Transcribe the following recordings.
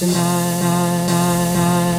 tonight.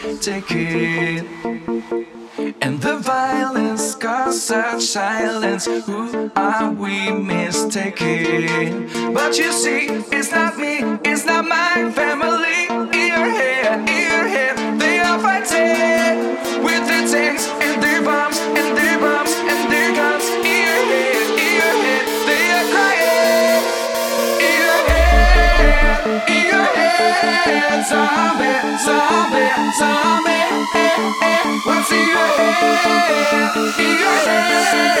Slowly it. And the violence caused such silence. Who are we mistaken? But you see, it's not me, it's not my family. Ear here, ear here, they are fighting zombie, zombie, zombie. Eh, eh, what's head? In your head, zombie,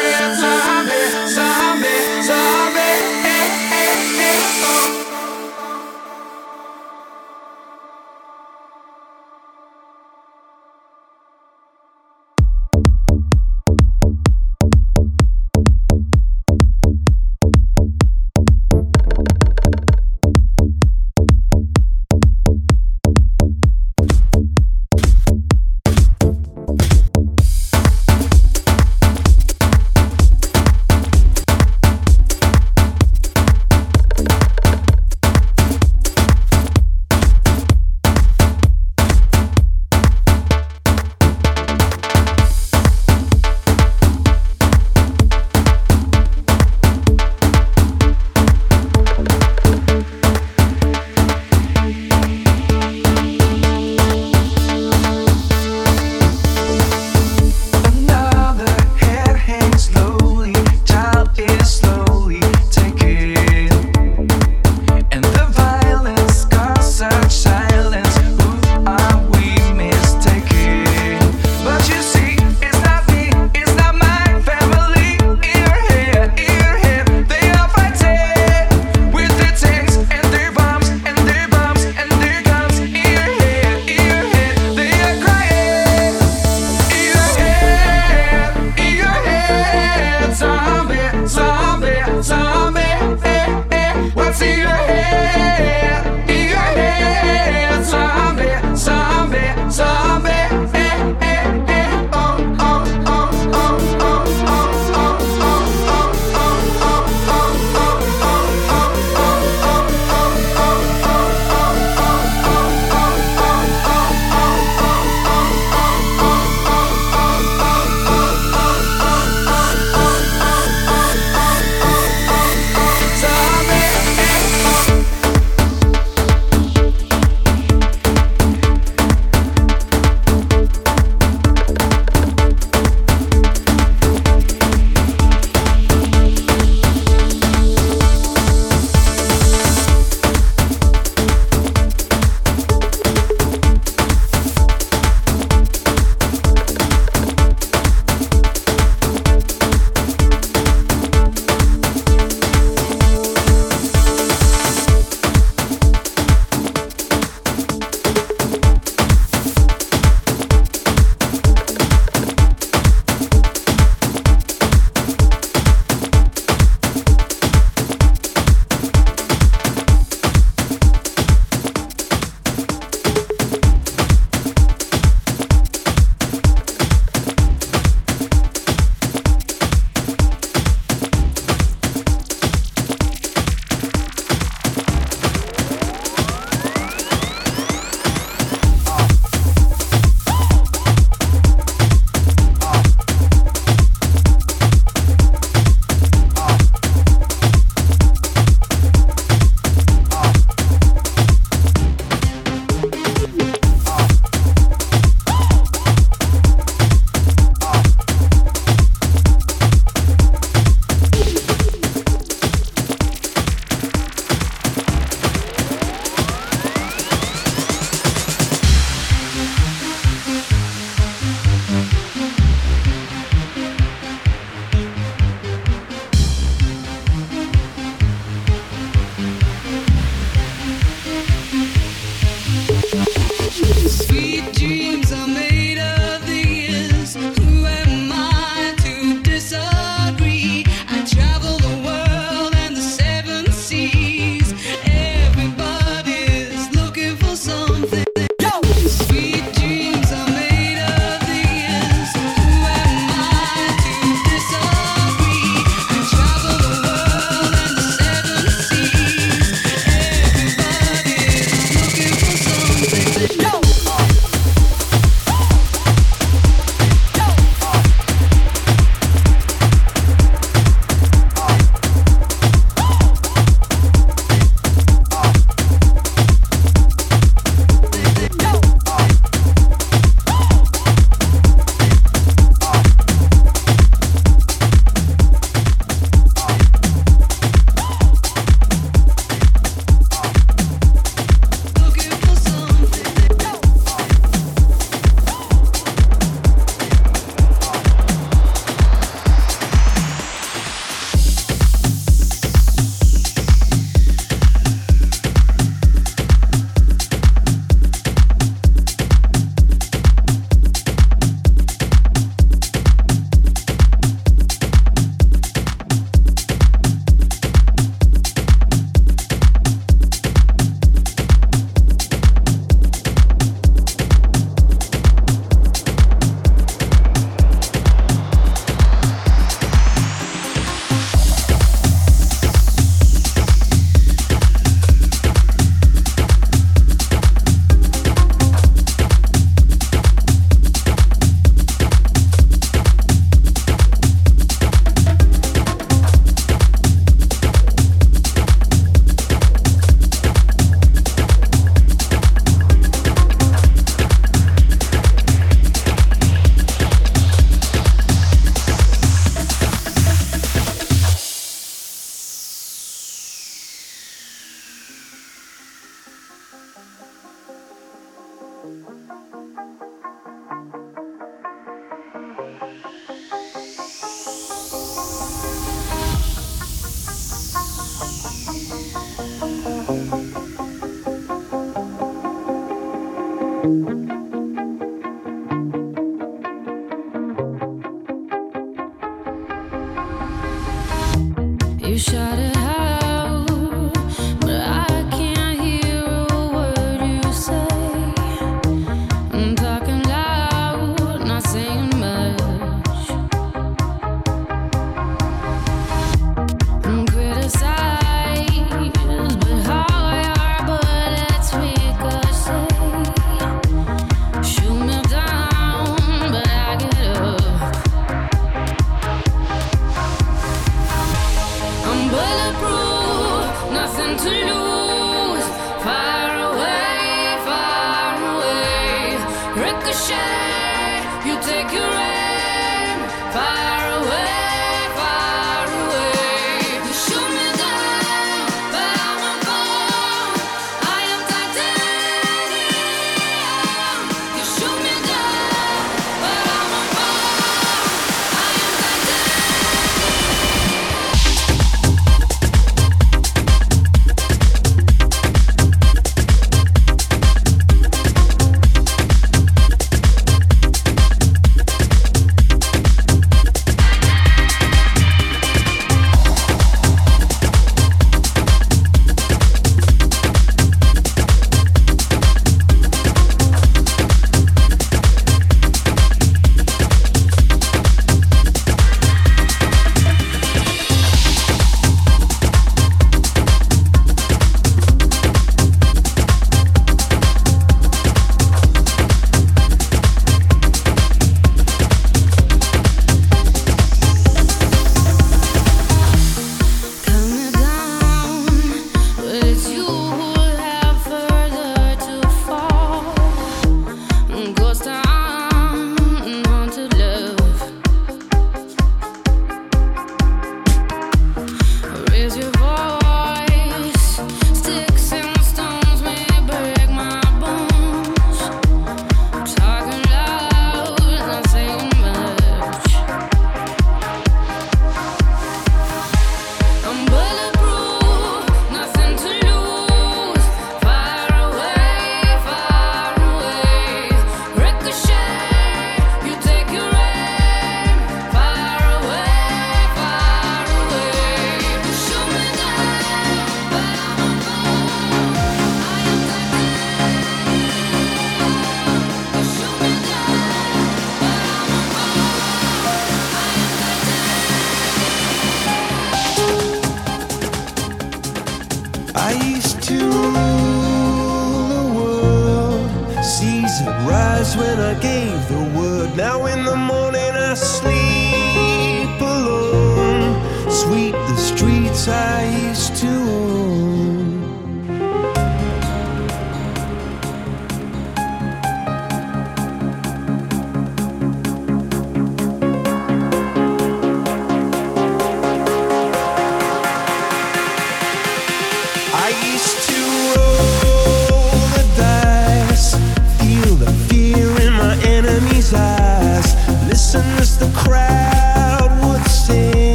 eyes. Listen as the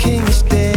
king is dead.